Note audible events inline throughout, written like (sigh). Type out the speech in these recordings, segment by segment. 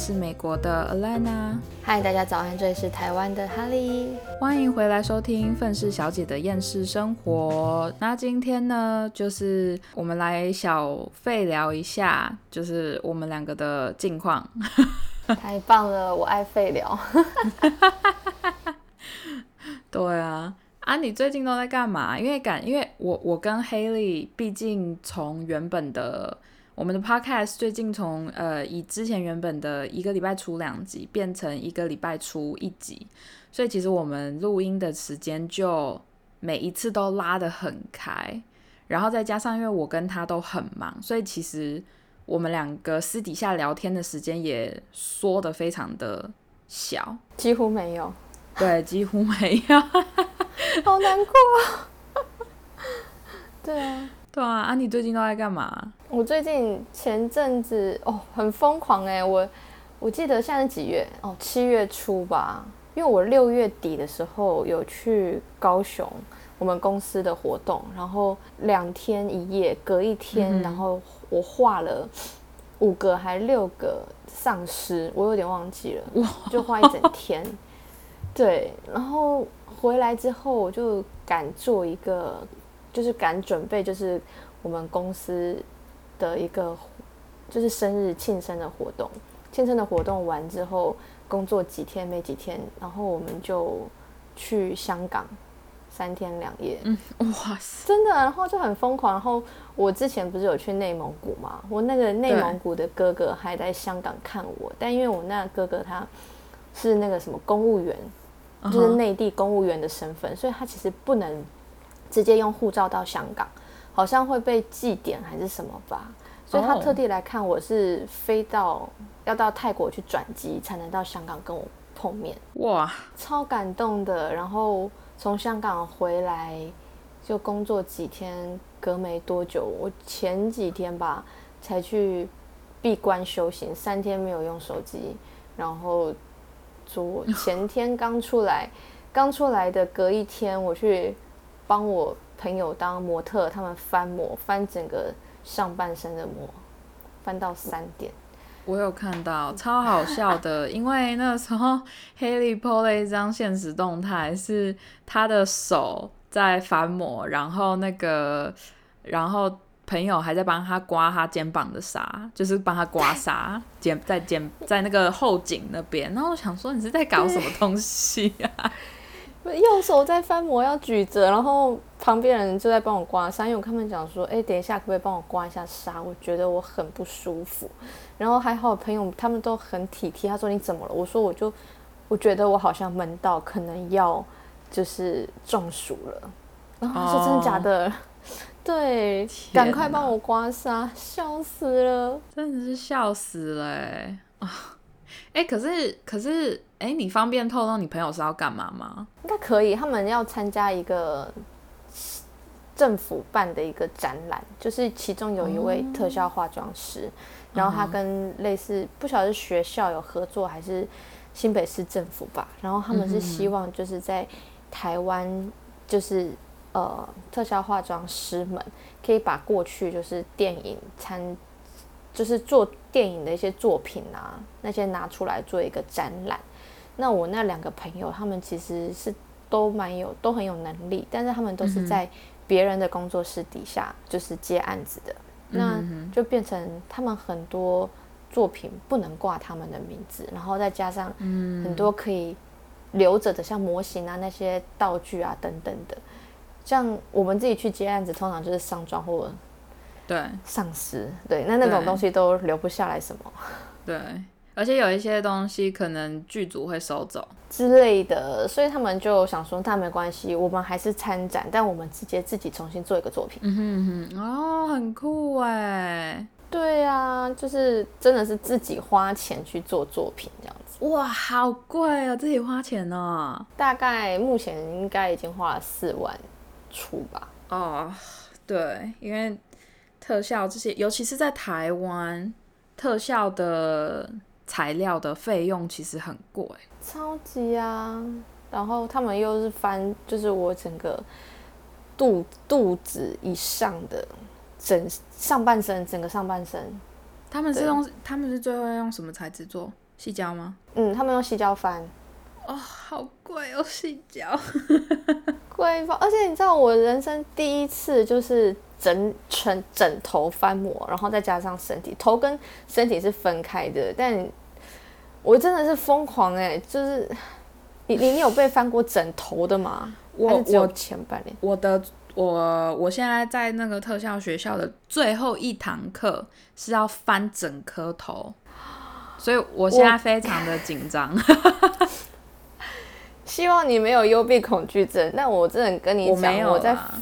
是美国的 Alana。嗨，大家早安，这里是台湾的哈利。欢迎回来收听《愤世小姐的厌世生活》。那今天呢，就是我们来小废聊一下，就是我们两个的近况。(laughs) 太棒了，我爱废聊。(laughs) 对啊，啊，你最近都在干嘛？因为感，因为我我跟 Haley 毕竟从原本的我们的 Podcast 最近从呃以之前原本的一个礼拜出两集变成一个礼拜出一集，所以其实我们录音的时间就每一次都拉得很开，然后再加上因为我跟他都很忙，所以其实我们两个私底下聊天的时间也缩得非常的小，几乎没有。(laughs) 对，几乎没有，好难过啊！(laughs) 对啊，对啊，啊，你最近都在干嘛？我最近前阵子哦，很疯狂哎，我我记得现在是几月？哦，七月初吧。因为我六月底的时候有去高雄我们公司的活动，然后两天一夜，隔一天，然后我画了五个还六个丧尸，我有点忘记了，就画一整天。(laughs) 对，然后回来之后，我就敢做一个，就是敢准备，就是我们公司的一个，就是生日庆生的活动。庆生的活动完之后，工作几天没几天，然后我们就去香港三天两夜。嗯，哇塞，真的，然后就很疯狂。然后我之前不是有去内蒙古嘛？我那个内蒙古的哥哥还在香港看我，但因为我那个哥哥他是那个什么公务员。就是内地公务员的身份，所以他其实不能直接用护照到香港，好像会被记点还是什么吧。所以他特地来看我是飞到要到泰国去转机才能到香港跟我碰面。哇，超感动的。然后从香港回来就工作几天，隔没多久，我前几天吧才去闭关修行，三天没有用手机，然后。昨前天刚出来，刚出来的隔一天，我去帮我朋友当模特，他们翻模，翻整个上半身的模，翻到三点。我有看到，超好笑的，因为那个时候黑利 po 了一张现实动态，是他的手在翻模，然后那个，然后。朋友还在帮他刮他肩膀的痧，就是帮他刮痧，(laughs) 肩在肩在那个后颈那边。然后我想说，你是在搞什么东西呀？右手在翻模要举着，然后旁边人就在帮我刮痧。因为我他们讲说，哎，等一下可不可以帮我刮一下痧？我觉得我很不舒服。然后还好朋友他们都很体贴，他说你怎么了？我说我就我觉得我好像闷到，可能要就是中暑了。然后他说真的假的？(laughs) 对，赶快帮我刮痧，笑死了，真的是笑死了啊！哎，可是可是，哎，你方便透露你朋友是要干嘛吗？应该可以，他们要参加一个政府办的一个展览，就是其中有一位特效化妆师，然后他跟类似不晓得是学校有合作还是新北市政府吧，然后他们是希望就是在台湾就是。呃，特效化妆师们可以把过去就是电影参，就是做电影的一些作品啊，那些拿出来做一个展览。那我那两个朋友，他们其实是都蛮有，都很有能力，但是他们都是在别人的工作室底下就是接案子的，那就变成他们很多作品不能挂他们的名字，然后再加上很多可以留着的，像模型啊那些道具啊等等的。像我们自己去接案子，通常就是上妆或对丧失，对那那种东西都留不下来什么。对，而且有一些东西可能剧组会收走之类的，所以他们就想说，那没关系，我们还是参展，但我们直接自己重新做一个作品。嗯哼哼，哦，很酷哎。对啊，就是真的是自己花钱去做作品这样子。哇，好贵啊，自己花钱呢？大概目前应该已经花了四万。出吧哦，对，因为特效这些，尤其是在台湾，特效的材料的费用其实很贵，超级啊！然后他们又是翻，就是我整个肚肚子以上的整上半身，整个上半身，他们是用他们是最后用什么材质做？细胶吗？嗯，他们用细胶翻，哦，好贵哦，细胶。(laughs) 贵爆！而且你知道，我人生第一次就是整全枕头翻模，然后再加上身体，头跟身体是分开的，但我真的是疯狂哎、就是你你你有被翻过枕头的吗？我我前半年。我的我我现在在那个特效学校的最后一堂课是要翻整颗头，所以我现在非常的紧张。(laughs) 希望你没有幽闭恐惧症。但我真的跟你讲，我没有我在啦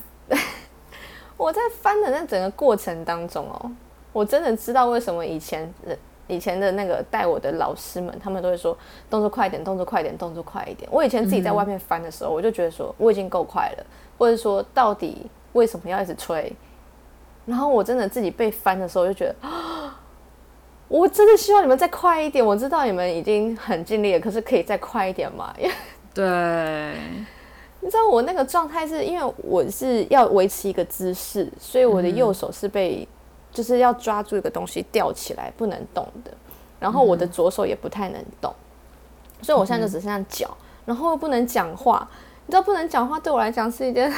我在翻的那整个过程当中哦，我真的知道为什么以前的以前的那个带我的老师们，他们都会说动作快一点，动作快一点，动作快一点。我以前自己在外面翻的时候，我就觉得说我已经够快了，或者说到底为什么要一直吹？然后我真的自己被翻的时候，我就觉得。啊我真的希望你们再快一点。我知道你们已经很尽力了，可是可以再快一点嘛？(laughs) 对，你知道我那个状态是因为我是要维持一个姿势，所以我的右手是被、就是要抓住一个东西吊起来不能动的，然后我的左手也不太能动，所以我现在就只剩下脚，然后又不能讲话。你知道不能讲话对我来讲是一件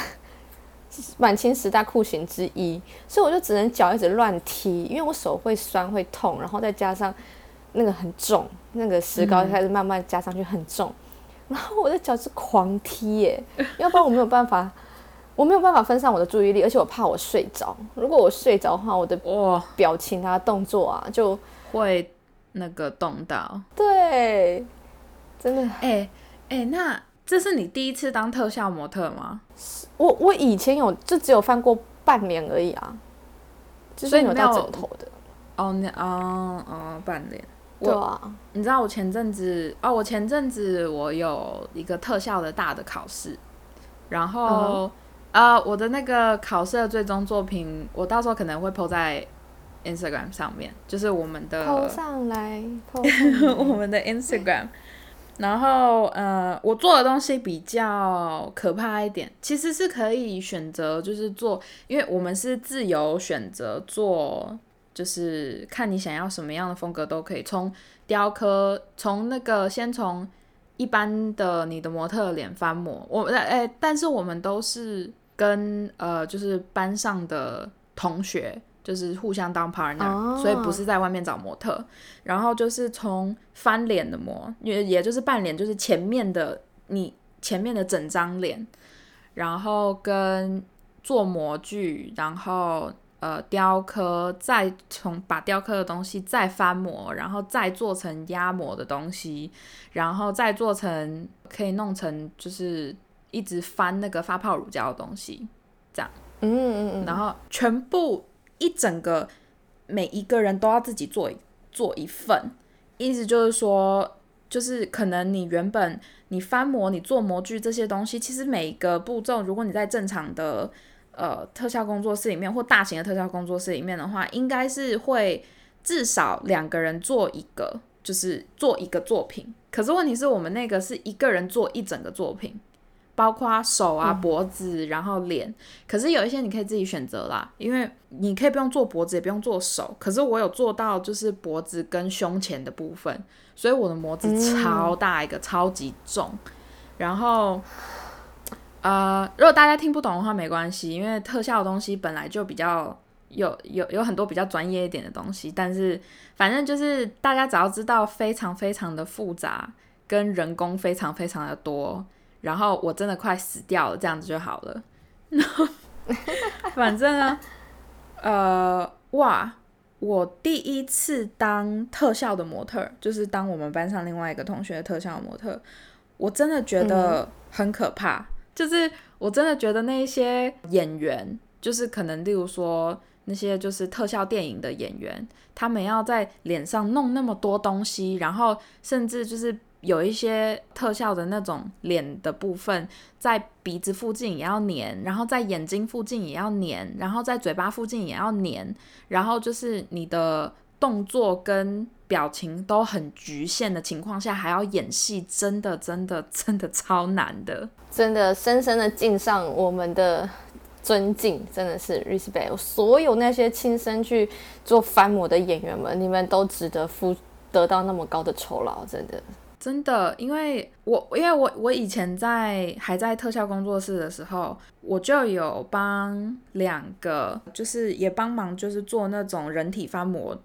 满清十大酷刑之一，所以我就只能脚一直乱踢，因为我手会酸会痛，然后再加上那个很重，那个石膏开始慢慢加上去很重。然后我的脚是狂踢耶，(laughs) 要不然我没有办法，我没有办法分散我的注意力，而且我怕我睡着。如果我睡着的话，我的哇，表情啊、动作啊，就会那个动到。对，真的。哎、哎、那这是你第一次当特效模特吗？我我以前有就只有翻过半年而已啊，就是没有所以你没有到枕头的。哦，那哦哦，半脸。对啊，你知道我前阵子哦，我前阵子我有一个特效的大的考试，然后、呃，我的那个考试的最终作品，我到时候可能会 po 在 Instagram 上面，就是我们的抛上来，抛上来。我们的 Instagram。然后呃，我做的东西比较可怕一点，其实是可以选择，就是做，因为我们是自由选择做，就是看你想要什么样的风格都可以，从雕刻，从那个先从一般的你的模特脸翻模，我哎、哎但是我们都是跟呃，就是班上的同学。就是互相当 partner，、哦所以不是在外面找模特，然后就是从翻脸的模，也也就是半脸，就是前面的你前面的整张脸，然后跟做模具，然后呃雕刻，再从把雕刻的东西再翻模，然后再做成压模的东西，然后再做成可以弄成就是一直翻那个发泡乳胶的东西，这样。嗯嗯嗯，然后全部一整个每一个人都要自己做一做一份，意思就是说，就是可能你原本你翻模、你做模具这些东西，其实每一个步骤，如果你在正常的呃特效工作室里面或大型的特效工作室里面的话，应该是会至少两个人做一个，就是做一个作品。可是问题是我们那个是一个人做一整个作品，包括手啊、脖子，然后脸。可是有一些你可以自己选择啦，因为你可以不用做脖子，也不用做手。可是我有做到就是脖子跟胸前的部分，所以我的模子超大一个，超级重。然后，呃，如果大家听不懂的话没关系，因为特效的东西本来就比较有有有很多比较专业一点的东西，但是反正就是大家只要知道非常非常的复杂，跟人工非常非常的多，然后我真的快死掉了，这样子就好了。(laughs) 反正呢，呃，哇，我第一次当特效的模特，就是当我们班上另外一个同学的特效模特，我真的觉得很可怕。就是我真的觉得那一些演员，就是可能例如说那些就是特效电影的演员，他们要在脸上弄那么多东西，然后甚至就是有一些特效的那种脸的部分，在鼻子附近也要粘，然后在眼睛附近也要粘，然后在嘴巴附近也要粘，然后就是你的动作跟表情都很局限的情况下，还要演戏，真的真的真的超难的。真的深深的敬上我们的尊敬，真的是 respect。所有那些亲身去做翻模的演员们，你们都值得付得到那么高的酬劳，真的。真的，因为我因为我我以前在还在特效工作室的时候，我就有帮两个，就是也帮忙，就是做那种人体翻模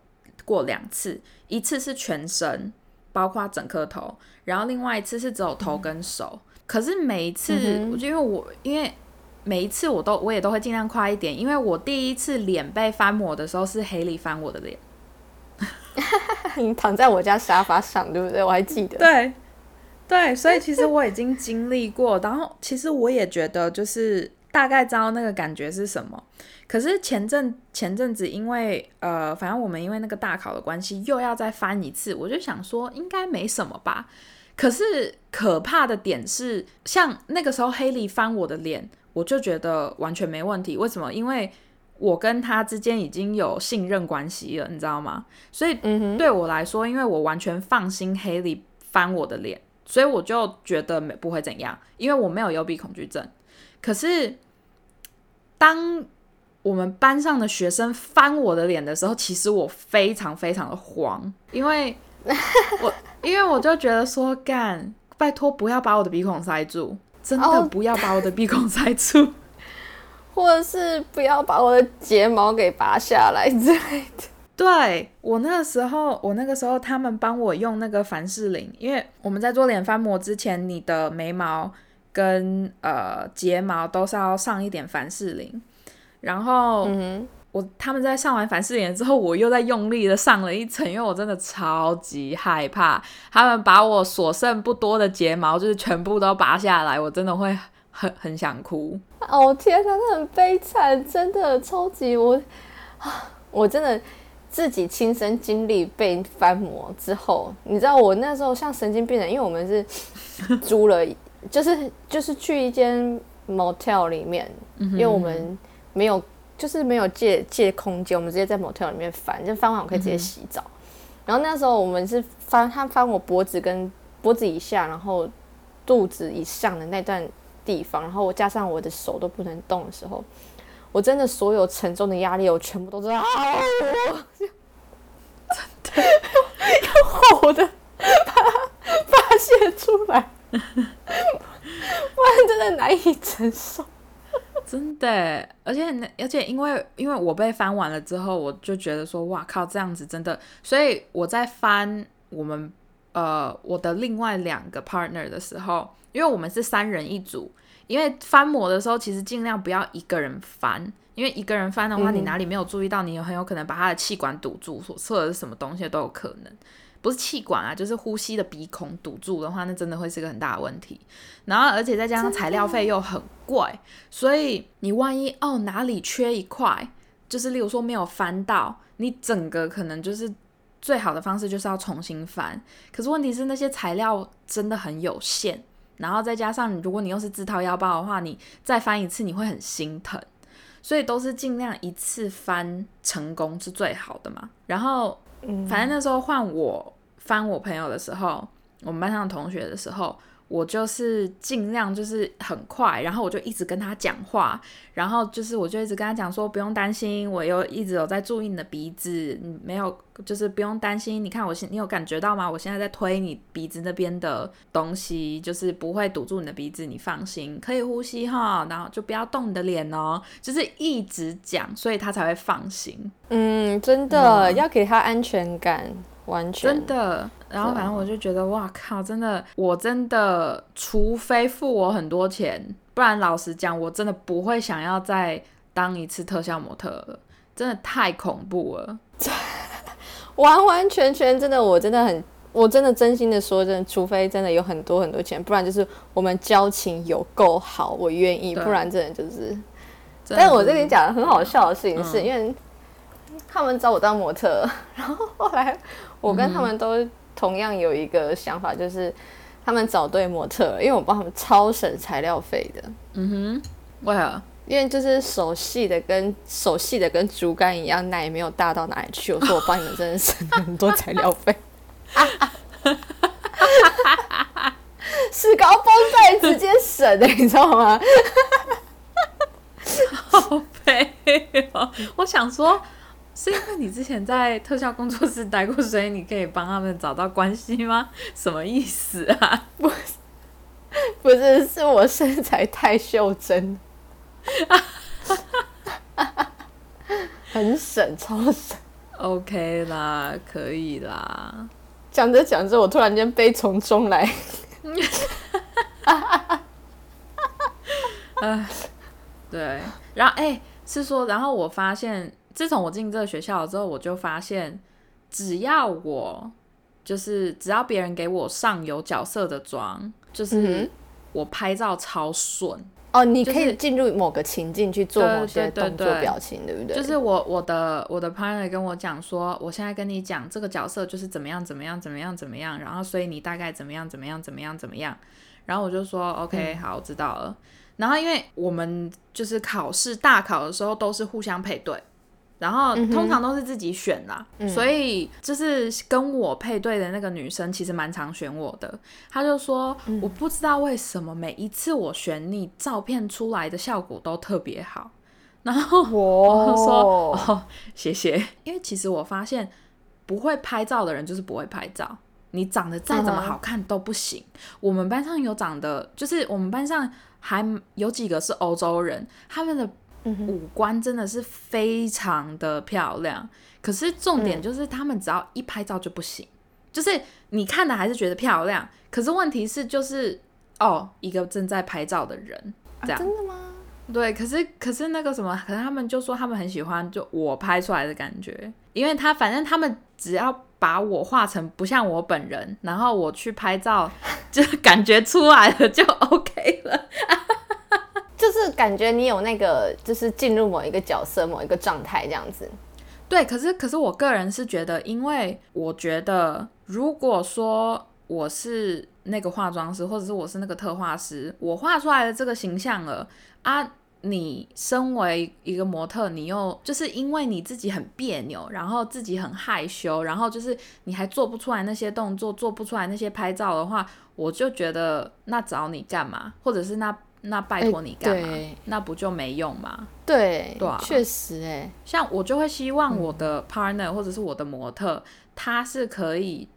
过两次，一次是全身，包括整颗头，然后另外一次是只有头跟手。可是每一次，我就因为我因为每一次我都我也都会尽量快一点，因为我第一次脸被翻抹的时候是黑里翻我的脸。(laughs) 你躺在我家沙发上，对不对？我还记得。(laughs) 对，对，所以其实我已经经历过，然后其实我也觉得就是大概知道那个感觉是什么。可是前阵前阵子，因为呃，反正我们因为那个大考的关系，又要再翻一次，我就想说应该没什么吧。可是可怕的点是，像那个时候黑莉翻我的脸，我就觉得完全没问题。为什么？因为我跟他之间已经有信任关系了，你知道吗？所以对我来说，因为我完全放心黑莉翻我的脸，所以我就觉得没不会怎样，因为我没有幽闭恐惧症。可是当我们班上的学生翻我的脸的时候，其实我非常非常的慌，因为我 (laughs) 因为我就觉得说，干，拜托不要把我的鼻孔塞住，真的不要把我的鼻孔塞住。(laughs) 或者是不要把我的睫毛给拔下来之类的。对我那个时候，我那个时候他们帮我用那个凡士林，因为我们在做脸翻模之前，你的眉毛跟呃睫毛都是要上一点凡士林。然后嗯我他们在上完凡士林之后，我又在用力的上了一层，因为我真的超级害怕他们把我所剩不多的睫毛就是全部都拔下来，我真的会。很很想哭哦！天哪，那很悲惨，真的超级我啊！我真的自己亲身经历被翻模之后，你知道我那时候像神经病人，因为我们是 (laughs) 租了，就是就是去一间 motel 里面，因为我们没有就是没有借借空间，我们直接在 motel 里面翻，就翻完我可以直接洗澡。然后那时候我们是翻他翻我脖子跟脖子以下，然后肚子以上的那段。地方，然后我加上我的手都不能动的时候，我真的所有沉重的压力，我全部都在啊，真的用吼的把它发泄出来，(laughs) 不然真的难以承受。真的，而且而且因为因为我被翻完了之后，我就觉得说哇靠，这样子真的，所以我在翻我们呃我的另外两个 partner 的时候。因为我们是三人一组，因为翻模的时候，其实尽量不要一个人翻，因为一个人翻的话，你哪里没有注意到，你很有可能把他的气管堵住，所测的是什么东西都有可能。不是气管啊，就是呼吸的鼻孔堵住的话，那真的会是个很大的问题。然后，而且再加上材料费又很贵，所以你万一哦哪里缺一块，就是例如说没有翻到，你整个可能就是最好的方式就是要重新翻。可是问题是那些材料真的很有限。然后再加上，如果你又是自掏腰包的话，你再翻一次你会很心疼，所以都是尽量一次翻成功是最好的嘛。然后，反正那时候换我翻我朋友的时候，我们班上的同学的时候。我就是尽量就是很快，然后我就一直跟他讲话，然后就是我就一直跟他讲说不用担心，我又一直有在注意你的鼻子，没有就是不用担心。你看我现你有感觉到吗？我现在在推你鼻子那边的东西，就是不会堵住你的鼻子，你放心，可以呼吸哈。然后就不要动你的脸哦，就是一直讲，所以他才会放心。嗯，真的要给他安全感。完全。真的，然后反正我就觉得，哇靠，真的，我真的，除非付我很多钱，不然老实讲，我真的不会想要再当一次特效模特了，真的太恐怖了，(laughs) 完完全全真的，我真的很，我真的真心的说，真的，除非真的有很多很多钱，不然就是我们交情有够好，我愿意，不然真的就是，但我这里讲的很好笑的事情是，因为。他们找我当模特，(laughs) 然后后来我跟他们都同样有一个想法，就是他们找对模特，因为我帮他们超省材料费的。嗯哼，为何？因为就是手细的跟手细的跟竹竿一样，奶没有大到哪里去。我说我帮你们真的省很多材料费，石膏绷带直接省的，你知道吗？(laughs) 好肥哦！我想说。是因为你之前在特效工作室待过，(laughs) 所以你可以帮他们找到关系吗？(laughs) 什么意思啊？(laughs) 不是，是我身材太袖珍，很省，超省。OK 啦，可以啦。讲着讲着，我突然间悲从中来。对，然后哎、是说，然后我发现，自从我进这个学校之后，我就发现，只要我就是只要别人给我上有角色的妆，就是我拍照超顺。哦，你可以进入某个情境去做某些动作表情，对不对？就是我我的我的 partner 跟我讲说，我现在跟你讲这个角色就是怎么样怎么样怎么样怎么样，然后所以你大概怎么样怎么样怎么样怎么样，然后我就说 OK 好，我知道了。然后因为我们就是考试大考的时候都是互相配对，然后通常都是自己选啦，所以就是跟我配对的那个女生其实蛮常选我的。她就说、我不知道为什么每一次我选你，照片出来的效果都特别好。(laughs) 然后我就说谢谢。因为其实我发现不会拍照的人就是不会拍照，你长得再怎么好看都不行。我们班上有长得，就是我们班上还有几个是欧洲人，他们的嗯五官真的是非常的漂亮。可是重点就是他们只要一拍照就不行，就是你看的还是觉得漂亮，可是问题是就是哦，一个正在拍照的人这样。真的吗？对，可是可是那个什么，可是他们就说他们很喜欢就我拍出来的感觉，因为他反正他们只要把我画成不像我本人，然后我去拍照，(laughs) 就感觉出来了就 OK 了。是感觉你有那个，就是进入某一个角色、某一个状态这样子。对，可是可是我个人是觉得，因为我觉得如果说我是那个化妆师，或者是我是那个特化师，我画出来的这个形象了啊。你身为一个模特，你又就是因为你自己很别扭，然后自己很害羞，然后就是你还做不出来那些动作，做不出来那些拍照的话，我就觉得那找你干嘛？或者是那那拜托你干嘛？对那不就没用吗？对，对啊确实哎、像我就会希望我的 partner 或者是我的模特，他是可以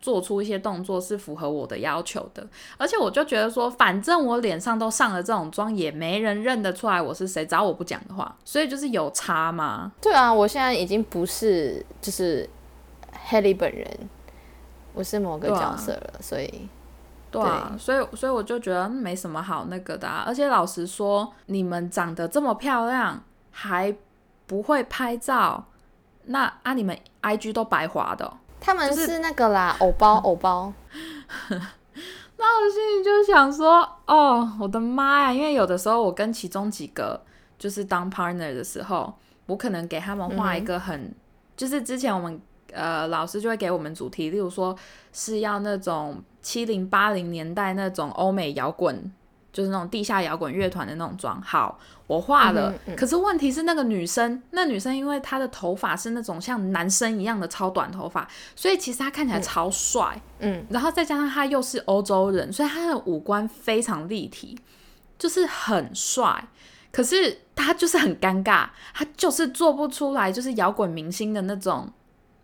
做出一些动作是符合我的要求的，而且我就觉得说，反正我脸上都上了这种妆，也没人认得出来我是谁，只要我不讲的话，所以就是有差吗。对啊，我现在已经不是就是 Haley 本人，我是某个角色了，所以对啊，所以所以我就觉得没什么好那个的、啊，而且老实说，你们长得这么漂亮，还不会拍照，那啊你们 IG 都白滑的哦、他们是是那个啦，偶包 (laughs) 偶包，(laughs) 那我心里就想说，哦，我的妈呀！因为有的时候我跟其中几个就是当 partner 的时候，我可能给他们画一个很，就是之前我们呃老师就会给我们主题，例如说是要那种七零八零年代那种欧美摇滚，就是那种地下摇滚乐团的那种妆。好，我画了，嗯嗯可是问题是那个女生，那女生因为她的头发是那种像男生一样的超短头发，所以其实她看起来超帅。嗯，然后再加上她又是欧洲人，所以她的五官非常立体，就是很帅。可是他就是很尴尬，他就是做不出来，就是摇滚明星的那种，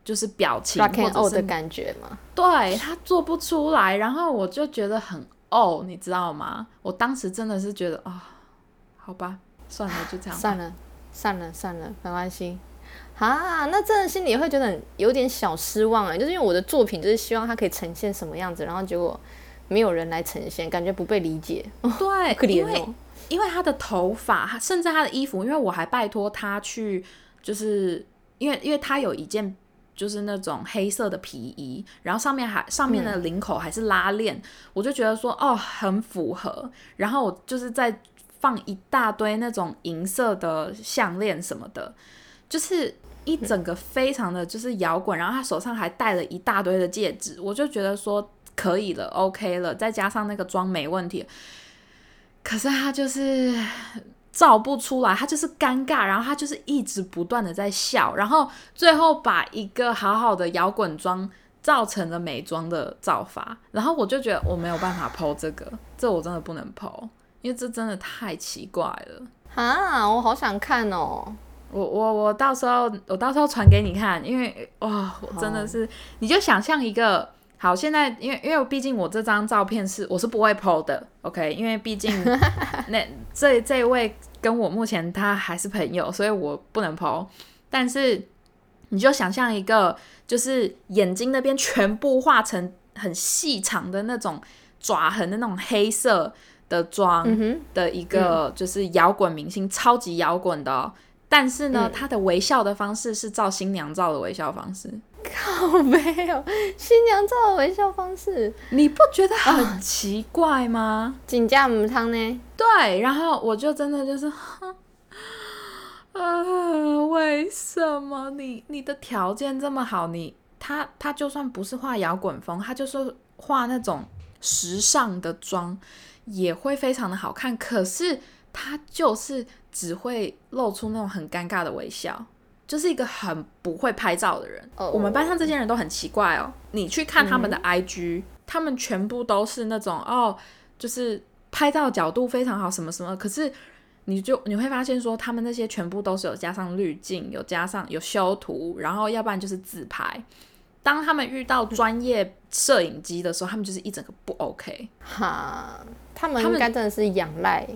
就是表情或者是的感觉嘛。对他做不出来。然后我就觉得很哦，你知道吗？我当时真的是觉得啊、好吧，算了，就这样。算了，算了，算了，没关系。啊，那真的心里会觉得有点小失望哎，就是因为我的作品就是希望它可以呈现什么样子，然后结果没有人来呈现，感觉不被理解，对，(laughs) 可因为怜哦。因为他的头发，他甚至他的衣服，因为我还拜托他去，就是因为因为他有一件就是那种黑色的皮衣，然后上面还上面的领口还是拉链，我就觉得说哦很符合，然后我就是在放一大堆那种银色的项链什么的，就是一整个非常的就是摇滚，然后他手上还戴了一大堆的戒指，我就觉得说可以了，OK 了，再加上那个妆没问题。可是他就是照不出来，他就是尴尬，然后他就是一直不断的在笑，然后最后把一个好好的摇滚妆造成了美妆的造法，然后我就觉得我没有办法剖这个，这我真的不能剖，因为这真的太奇怪了。啊，我好想看哦。我我我到时候我到时候传给你看，因为哇，我真的是，你就想象一个好，现在因为因为毕竟我这张照片是我是不会 PO 的，OK，因为毕竟 (laughs) 那这这位跟我目前他还是朋友，所以我不能 PO。但是你就想象一个，就是眼睛那边全部画成很细长的那种爪痕的那种黑色的妆的一个，就是摇滚明星，超级摇滚的。但是呢，他的微笑的方式是照新娘照的微笑方式。靠，没有新娘照的微笑方式，你不觉得很奇怪吗？锦家母汤呢？对，然后我就真的就是，(laughs) 啊，为什么你你的条件这么好？你他他就算不是画摇滚风，他就是画那种时尚的妆，也会非常的好看。可是他就是。只会露出那种很尴尬的微笑，就是一个很不会拍照的人。我们班上这些人都很奇怪哦。你去看他们的 IG，他们全部都是那种哦，就是拍照角度非常好，什么什么。可是你就你会发现说，他们那些全部都是有加上滤镜，有加上有修图，然后要不然就是自拍。当他们遇到专业摄影机的时候，他们就是一整个不 OK。哈，他们应该真的是仰赖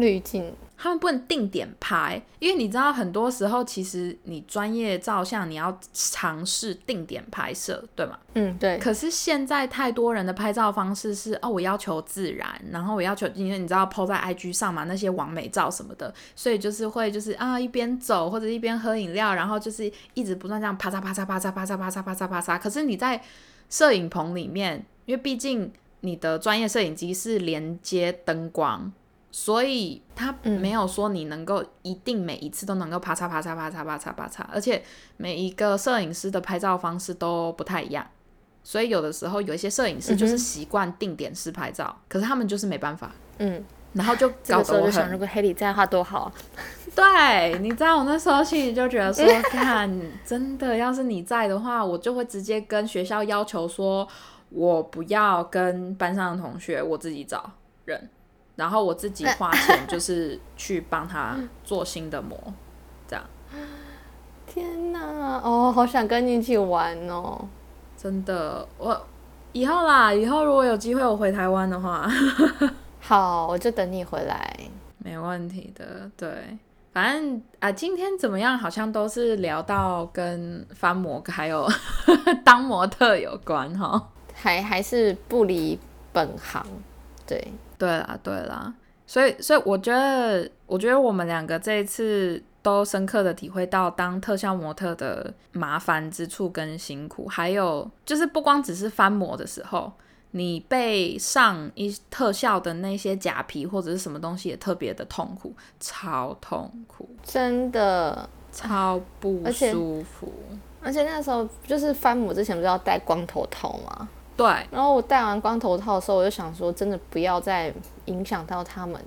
滤镜。他们不能定点拍，因为你知道，很多时候其实你专业照相，你要尝试定点拍摄，对吗？嗯，对。可是现在太多人的拍照方式是，哦，我要求自然，然后我要求，因为你知道，PO 在 IG 上嘛，那些完美照什么的，所以就是会就是啊，一边走或者一边喝饮料，然后就是一直不断这样啪嚓啪嚓啪嚓啪嚓啪嚓啪嚓啪嚓。可是你在摄影棚里面，因为毕竟你的专业摄影机是连接灯光。所以他没有说你能够一定每一次都能够啪嚓啪嚓啪嚓啪嚓啪嚓，而且每一个摄影师的拍照方式都不太一样，所以有的时候有一些摄影师就是习惯定点式拍照，可是他们就是没办法，嗯，然后就 (laughs) 搞得我想，如果黑里在的话多好。(laughs) 对，你知道我那时候心里就觉得说，(laughs) 看，真的要是你在的话，我就会直接跟学校要求说，我不要跟班上的同学，我自己找人。然后我自己花钱，就是去帮他做新的膜，这样。天哪，哦，好想跟你一起玩哦！真的，我以后啦，以后如果有机会我回台湾的话，(laughs) 好，我就等你回来，没问题的。对，反正啊，今天怎么样？好像都是聊到跟翻模还有 (laughs) 当模特有关哈，还还是不离本行，对。对啦，对啦，所以，所以我觉得，我觉得我们两个这一次都深刻的体会到当特效模特的麻烦之处跟辛苦，还有就是不光只是翻模的时候，你被上一特效的那些假皮或者是什么东西也特别的痛苦，超痛苦，真的。超不舒服，而且那时候就是翻模之前不是要戴光头套吗？对，然后我戴完光头套的时候，我就想说，真的不要再影响到他们，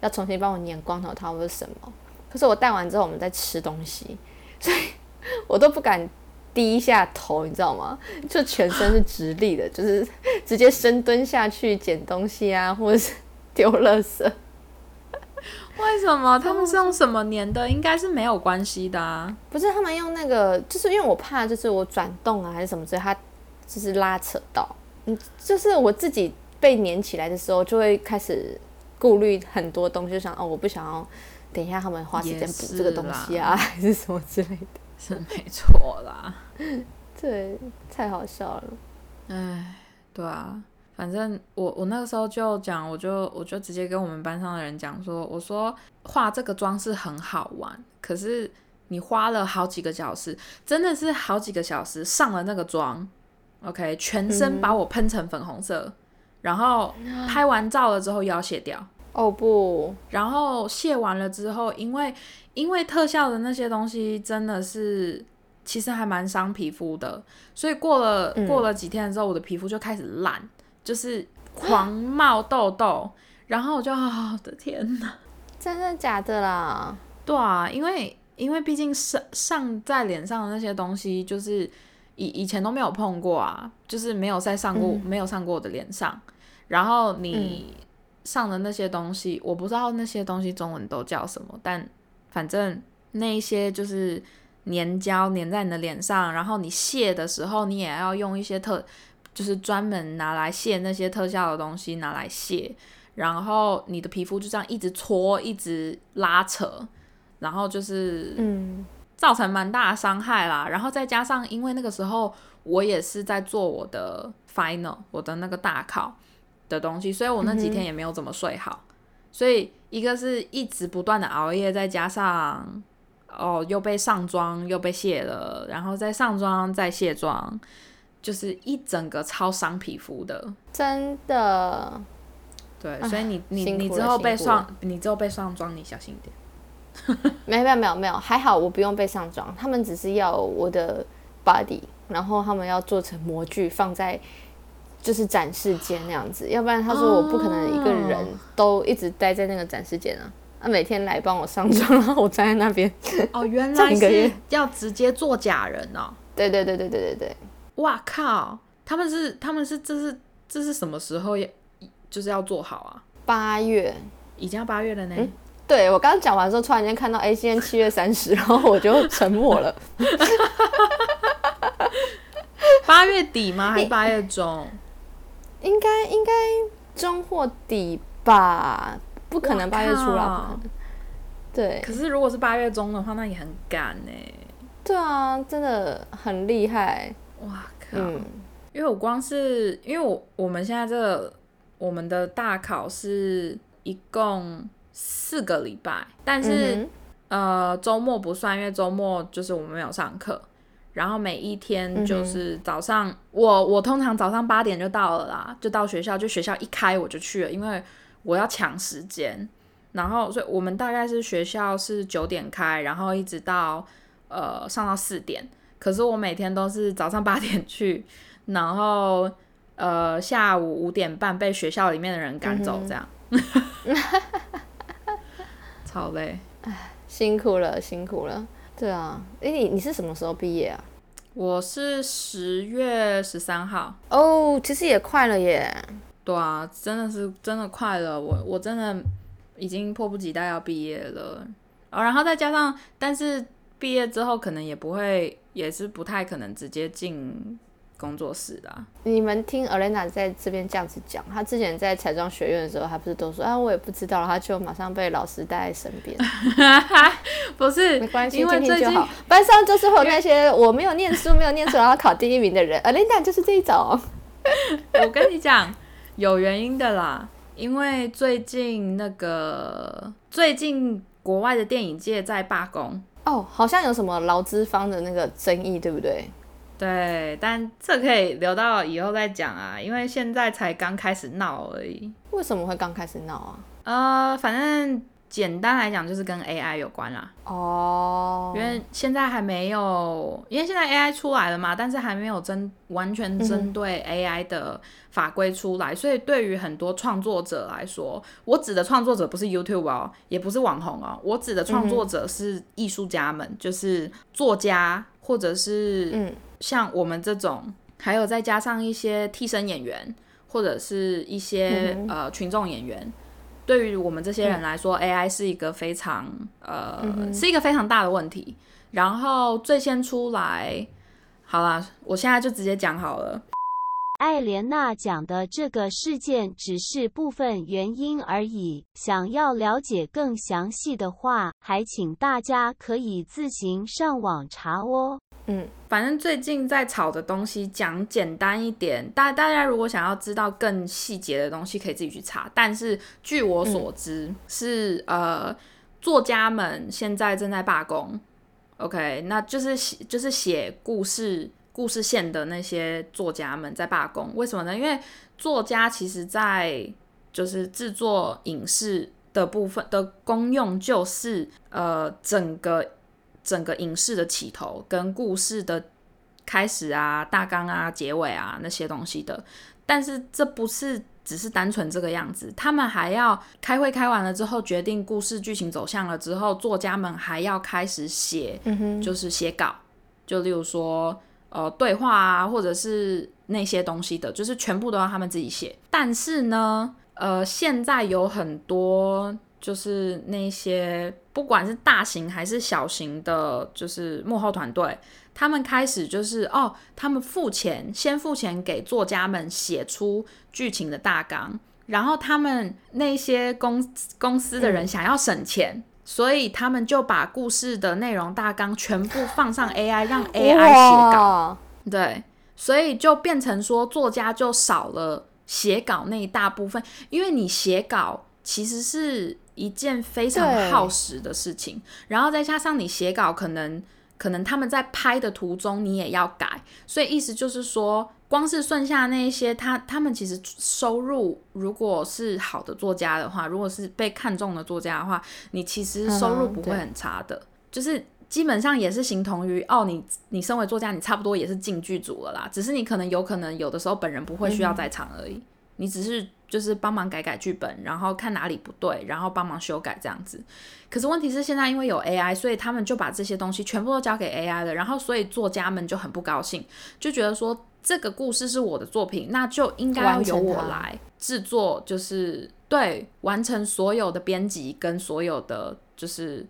要重新帮我粘光头套或者什么。可是我戴完之后，我们在吃东西，所以我都不敢低下头，你知道吗？就全身是直立的，就是直接深蹲下去捡东西啊，或者是丢垃圾。(laughs) 为什么他们是用什么粘的？应该是没有关系的啊。不是他们用那个，就是因为我怕，就是我转动啊，还是什么之类，他。就是拉扯到，嗯，就是我自己被粘起来的时候，就会开始顾虑很多东西，就想哦，我不想要等一下他们花时间补这个东西啊，(laughs) 还是什么之类的，是没错啦。对，太好笑了。哎，对啊，反正我我那个时候就讲，我就我就直接跟我们班上的人讲说，我说画这个妆是很好玩，可是你花了好几个小时，真的是好几个小时上了那个妆。OK，全身把我喷成粉红色，然后拍完照了之后又要卸掉。哦不，然后卸完了之后，因为因为特效的那些东西真的是其实还蛮伤皮肤的，所以过了过了几天之后，我的皮肤就开始烂，就是狂冒痘痘。然后我就，我的天哪，(laughs) 真的假的啦？对啊，因为因为毕竟上上在脸上的那些东西就是。以以前都没有碰过啊，就是没有在上过，没有上过我的脸上。然后你上的那些东西，我不知道那些东西中文都叫什么，但反正那一些就是粘胶粘在你的脸上，然后你卸的时候，你也要用一些特，就是专门拿来卸那些特效的东西拿来卸，然后你的皮肤就这样一直搓，一直拉扯，然后就是嗯造成蛮大的伤害啦。然后再加上，因为那个时候我也是在做我的 final，我的那个大考的东西，所以我那几天也没有怎么睡好。所以一个是一直不断的熬夜，再加上哦又被上妆又被卸了，然后再上妆再卸妆，就是一整个超伤皮肤的。真的，对，所以你你你之后被上，你之后被上妆，你小心一点。(laughs) 没有没有没有没有，还好我不用被上妆，他们只是要我的 body，然后他们要做成模具放在就是展示间那样子，要不然他说我不可能一个人哦都一直待在那个展示间啊，他每天来帮我上妆，然后我站在那边，(laughs) 哦，原来是要直接做假人哦！对对对对对对对，哇靠，他们是他们是这是这是什么时候要就是要做好啊？八月。已经要八月了呢。嗯对我刚刚讲完之后，突然间看到，哎，今天七月三十，然后我就沉默了。(laughs) 八月底吗？还是八月中？应该应该中或底吧，不可能八月初哇靠啦。不可能对可是如果是八月中的话，那也很赶呢。对啊，真的很厉害。哇靠！嗯因为我光是因为我我们现在这个我们的大考是一共四个礼拜，但是、嗯呃周末不算，因为周末就是我们没有上课。然后每一天就嗯是早上，我我通常早上八点就到了啦，就到学校，就学校一开我就去了，因为我要抢时间。然后，所以我们大概是学校是九点开，然后一直到呃上到四点。可是我每天都是早上八点去，然后呃下午五点半被学校里面的人赶走，这样。(laughs) 超累。辛苦了，辛苦了。对啊，哎，你你是什么时候毕业啊？我是十月十三号。哦，其实也快了耶。对啊，真的是真的快了，我我真的已经迫不及待要毕业了。哦，然后再加上，但是毕业之后可能也不会，也是不太可能直接进工作室啦。你们听 Elena 在这边这样子讲，她之前在彩妆学院的时候，她不是都说啊，我也不知道，她就马上被老师带在身边。(laughs) 不是，没关系，因为最近 (laughs) 听听就好。班上就是会有那些我没有念书、没有念书，然后考第一名的人，Elena 就是这一种。我跟你讲，有原因的啦，因为最近那个最近国外的电影界在罢工。哦，好像有什么劳资方的那个争议，对不对？对，但这可以留到以后再讲啊，因为现在才刚开始闹而已。为什么会刚开始闹啊？呃，反正简单来讲就是跟 AI 有关啦，哦，因为现在还没有，因为现在 AI 出来了嘛，但是还没有针完全针对 AI 的法规出来，所以对于很多创作者来说，我指的创作者不是 YouTube 哦，也不是网红哦，我指的创作者是艺术家们，就是作家或者是嗯像我们这种，还有再加上一些替身演员，或者是一些、嗯呃群众演员，对于我们这些人来说、a i 是一个非常呃、嗯是一个非常大的问题。然后最先出来，好啦，我现在就直接讲好了。艾莲娜讲的这个事件只是部分原因而已，想要了解更详细的话，还请大家可以自行上网查哦。嗯反正最近在炒的东西讲简单一点，大大家如果想要知道更细节的东西，可以自己去查。但是据我所知，是呃作家们现在正在罢工，OK，那就是写就是写故事故事线的那些作家们在罢工。为什么呢？因为作家其实在就是制作影视的部分的功用，就是呃整个整个影视的起头跟故事的开始啊、大纲啊、结尾啊那些东西的。但是这不是只是单纯这个样子，他们还要开会开完了之后，决定故事剧情走向了之后，作家们还要开始写，嗯，就是写稿，就例如说呃对话啊，或者是那些东西的，就是全部都要他们自己写。但是呢，呃，现在有很多就是那些不管是大型还是小型的，就是幕后团队，他们开始就是哦，他们付钱，先付钱给作家们写出剧情的大纲，然后他们那些公公司的人想要省钱，所以他们就把故事的内容大纲全部放上 AI，让 AI 写稿。对，所以就变成说，作家就少了写稿那一大部分，因为你写稿其实是一件非常耗时的事情，然后再加上你写稿可能可能他们在拍的途中你也要改，所以意思就是说，光是剩下那一些他他们其实收入如果是好的作家的话，如果是被看中的作家的话，你其实收入不会很差的，就是基本上也是形同于哦，你你身为作家，你差不多也是进剧组了啦，只是你可能有可能有的时候本人不会需要在场而已，你只是就是帮忙改改剧本，然后看哪里不对，然后帮忙修改这样子。可是问题是现在因为有 AI，所以他们就把这些东西全部都交给 AI 了，然后所以作家们就很不高兴，就觉得说这个故事是我的作品，那就应该要由我来制作，就是对完成所有的编辑跟所有的就是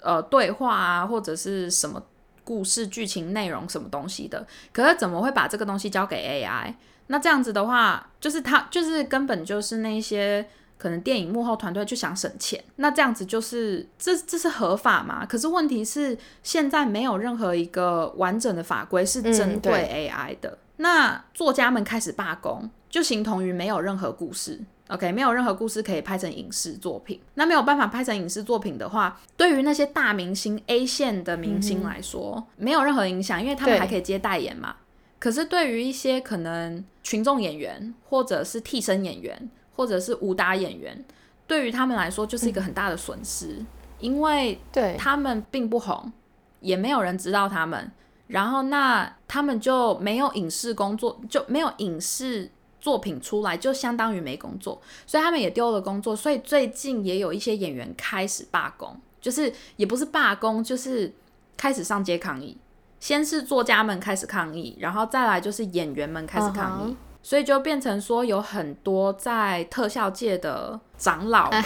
呃对话啊，或者是什么故事剧情内容什么东西的。可是怎么会把这个东西交给 AI？那这样子的话，就是他就是根本就是那些可能电影幕后团队就想省钱，那这样子就是这这是合法吗？可是问题是现在没有任何一个完整的法规是针嗯对 AI 的。那作家们开始罢工，就形同于没有任何故事。OK，没有任何故事可以拍成影视作品。那没有办法拍成影视作品的话，对于那些大明星 A 线的明星来说，没有任何影响，因为他们还可以接代言嘛。可是对于一些可能群众演员，或者是替身演员，或者是武打演员，对于他们来说就是一个很大的损失，因为对，他们并不红，也没有人知道他们，然后那他们就没有影视工作，就没有影视作品出来，就相当于没工作，所以他们也丢了工作。所以最近也有一些演员开始罢工，就是也不是罢工，就是开始上街抗议。先是作家们开始抗议，然后再来就是演员们开始抗议嗯所以就变成说有很多在特效界的长老们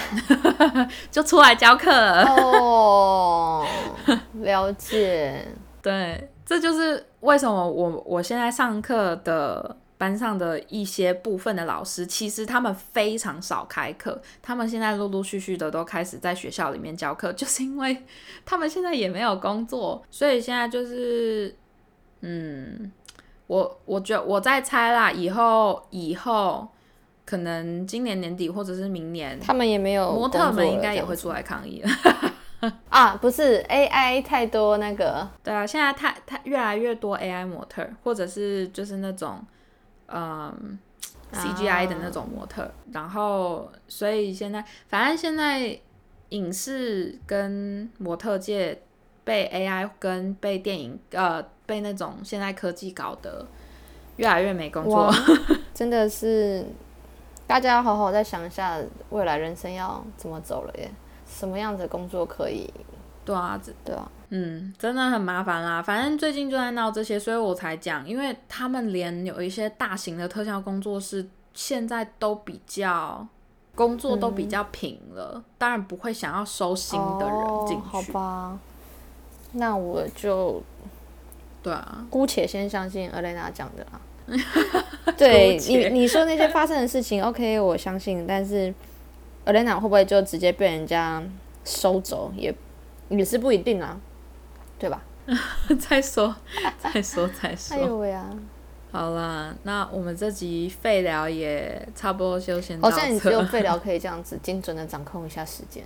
(laughs) 就出来教课了。哦，了解。(laughs) 对，这就是为什么我我现在上课的班上的一些部分的老师，其实他们非常少开课，他们现在陆陆续续的都开始在学校里面教课，(laughs) 就是因为他们现在也没有工作，所以现在就是，嗯，我我觉得我在猜啦，以后以后可能今年年底或者是明年，他们也没有模特们应该也会出来抗议了。(laughs) 啊，不是 AI 太多那个，对啊，现在太太越来越多 AI 模特，或者是就是那种嗯 CGI 的那种模特，然后所以现在反正现在影视跟模特界被 AI 跟被电影呃被那种现在科技搞得越来越没工作。哇。(laughs) 真的是大家要好好再想一下未来人生要怎么走了耶，什么样子的工作可以，对啊，这对啊，嗯，真的很麻烦啦。反正最近就在闹这些，所以我才讲，因为他们连有一些大型的特效工作室现在都比较工作都比较平了，当然不会想要收新的人进哦、好。吧，那我就对啊，姑且先相信 Elena 讲的啦。(laughs) 对你你说那些发生的事情，OK，我相信，但是 Elena 会不会就直接被人家收走，也也是不一定啊，对吧？(laughs) 再说，再说，再说。哎呦喂啊！好啦，那我们这集废聊也差不多就先到好像你只。有废聊可以这样子精准的掌控一下时间。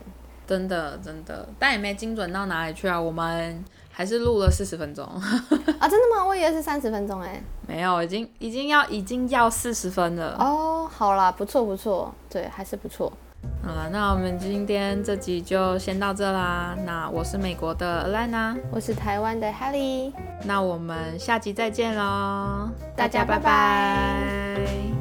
真的真的，但也没精准到哪里去啊。我们还是录了四十分钟，(laughs) 啊，真的吗？我以为是三十分钟哎。没有，已经已经要已经要四十分了。哦，好啦，不错不错，对，还是不错。好了，那我们今天这集就先到这啦。那我是美国的 Alana，我是台湾的 Helly，那我们下集再见喽，大家拜。拜拜